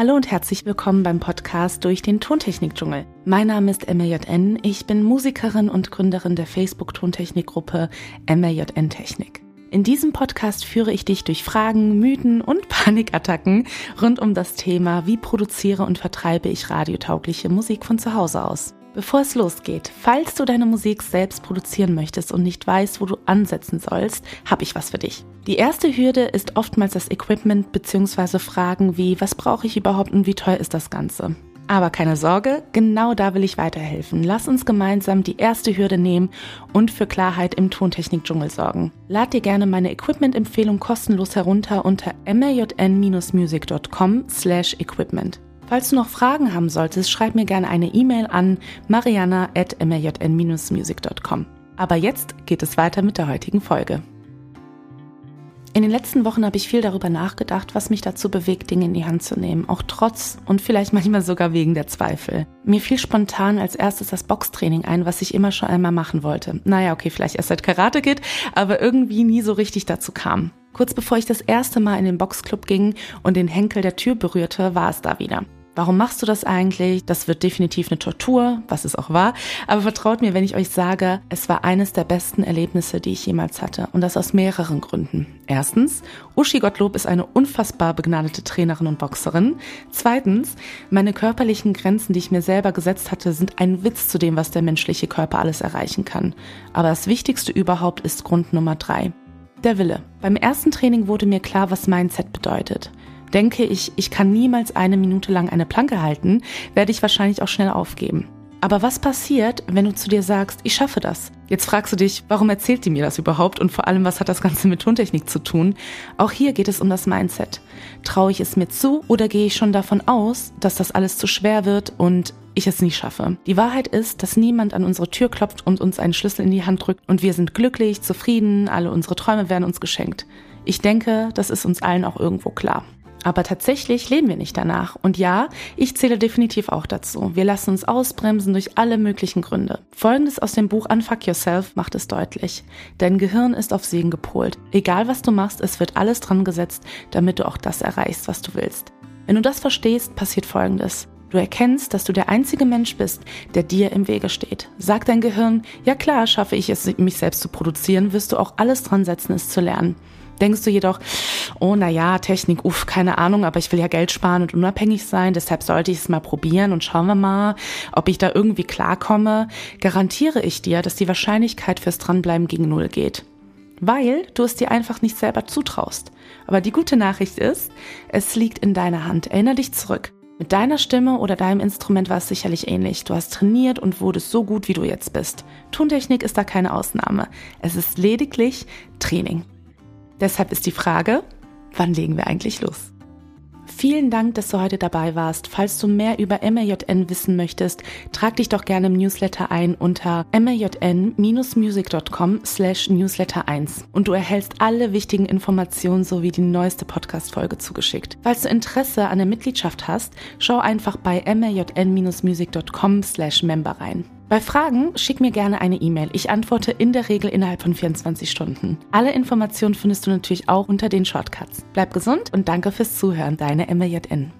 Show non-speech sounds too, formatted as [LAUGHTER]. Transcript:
Hallo und herzlich willkommen beim Podcast durch den Tontechnik-Dschungel. Mein Name ist MLJN, ich bin Musikerin und Gründerin der Facebook-Tontechnik-Gruppe MLJN Technik. In diesem Podcast führe ich dich durch Fragen, Mythen und [LAUGHS] Panikattacken rund um das Thema, wie produziere und vertreibe ich radiotaugliche Musik von zu Hause aus. Bevor es losgeht, falls du deine Musik selbst produzieren möchtest und nicht weißt, wo du ansetzen sollst, habe ich was für dich. Die erste Hürde ist oftmals das Equipment bzw. Fragen wie, was brauche ich überhaupt und wie teuer ist das Ganze? Aber keine Sorge, genau da will ich weiterhelfen. Lass uns gemeinsam die erste Hürde nehmen und für Klarheit im Tontechnik-Dschungel sorgen. Lad dir gerne meine Equipment-Empfehlung kostenlos herunter unter mjn-music.com slash equipment. Falls du noch Fragen haben solltest, schreib mir gerne eine E-Mail an mariana.mjn-music.com. Aber jetzt geht es weiter mit der heutigen Folge. In den letzten Wochen habe ich viel darüber nachgedacht, was mich dazu bewegt, Dinge in die Hand zu nehmen, auch trotz und vielleicht manchmal sogar wegen der Zweifel. Mir fiel spontan als erstes das Boxtraining ein, was ich immer schon einmal machen wollte. Naja, okay, vielleicht erst seit Karate geht, aber irgendwie nie so richtig dazu kam. Kurz bevor ich das erste Mal in den Boxclub ging und den Henkel der Tür berührte, war es da wieder. Warum machst du das eigentlich? Das wird definitiv eine Tortur, was es auch war. Aber vertraut mir, wenn ich euch sage, es war eines der besten Erlebnisse, die ich jemals hatte. Und das aus mehreren Gründen. Erstens, Uschi Gottlob ist eine unfassbar begnadete Trainerin und Boxerin. Zweitens, meine körperlichen Grenzen, die ich mir selber gesetzt hatte, sind ein Witz zu dem, was der menschliche Körper alles erreichen kann. Aber das Wichtigste überhaupt ist Grund Nummer drei. Der Wille. Beim ersten Training wurde mir klar, was Mindset bedeutet denke ich, ich kann niemals eine Minute lang eine Planke halten, werde ich wahrscheinlich auch schnell aufgeben. Aber was passiert, wenn du zu dir sagst, ich schaffe das? Jetzt fragst du dich, warum erzählt die mir das überhaupt und vor allem, was hat das Ganze mit Tontechnik zu tun? Auch hier geht es um das Mindset. Traue ich es mir zu oder gehe ich schon davon aus, dass das alles zu schwer wird und ich es nie schaffe? Die Wahrheit ist, dass niemand an unsere Tür klopft und uns einen Schlüssel in die Hand drückt und wir sind glücklich, zufrieden, alle unsere Träume werden uns geschenkt. Ich denke, das ist uns allen auch irgendwo klar. Aber tatsächlich leben wir nicht danach. Und ja, ich zähle definitiv auch dazu. Wir lassen uns ausbremsen durch alle möglichen Gründe. Folgendes aus dem Buch Unfuck Yourself macht es deutlich. Dein Gehirn ist auf Segen gepolt. Egal was du machst, es wird alles dran gesetzt, damit du auch das erreichst, was du willst. Wenn du das verstehst, passiert Folgendes. Du erkennst, dass du der einzige Mensch bist, der dir im Wege steht. Sagt dein Gehirn, ja klar, schaffe ich es, mich selbst zu produzieren, wirst du auch alles dran setzen, es zu lernen. Denkst du jedoch, oh na ja, Technik, uff, keine Ahnung, aber ich will ja Geld sparen und unabhängig sein, deshalb sollte ich es mal probieren und schauen wir mal, ob ich da irgendwie klarkomme, garantiere ich dir, dass die Wahrscheinlichkeit fürs Dranbleiben gegen Null geht. Weil du es dir einfach nicht selber zutraust. Aber die gute Nachricht ist, es liegt in deiner Hand. Erinner dich zurück. Mit deiner Stimme oder deinem Instrument war es sicherlich ähnlich. Du hast trainiert und wurdest so gut, wie du jetzt bist. Tontechnik ist da keine Ausnahme. Es ist lediglich Training. Deshalb ist die Frage, wann legen wir eigentlich los? Vielen Dank, dass du heute dabei warst. Falls du mehr über MRJN wissen möchtest, trag dich doch gerne im Newsletter ein unter mrjn-music.com slash newsletter 1 und du erhältst alle wichtigen Informationen sowie die neueste Podcast-Folge zugeschickt. Falls du Interesse an der Mitgliedschaft hast, schau einfach bei mrjn-music.com slash member rein. Bei Fragen schick mir gerne eine E-Mail. Ich antworte in der Regel innerhalb von 24 Stunden. Alle Informationen findest du natürlich auch unter den Shortcuts. Bleib gesund und danke fürs Zuhören. Deine MJN.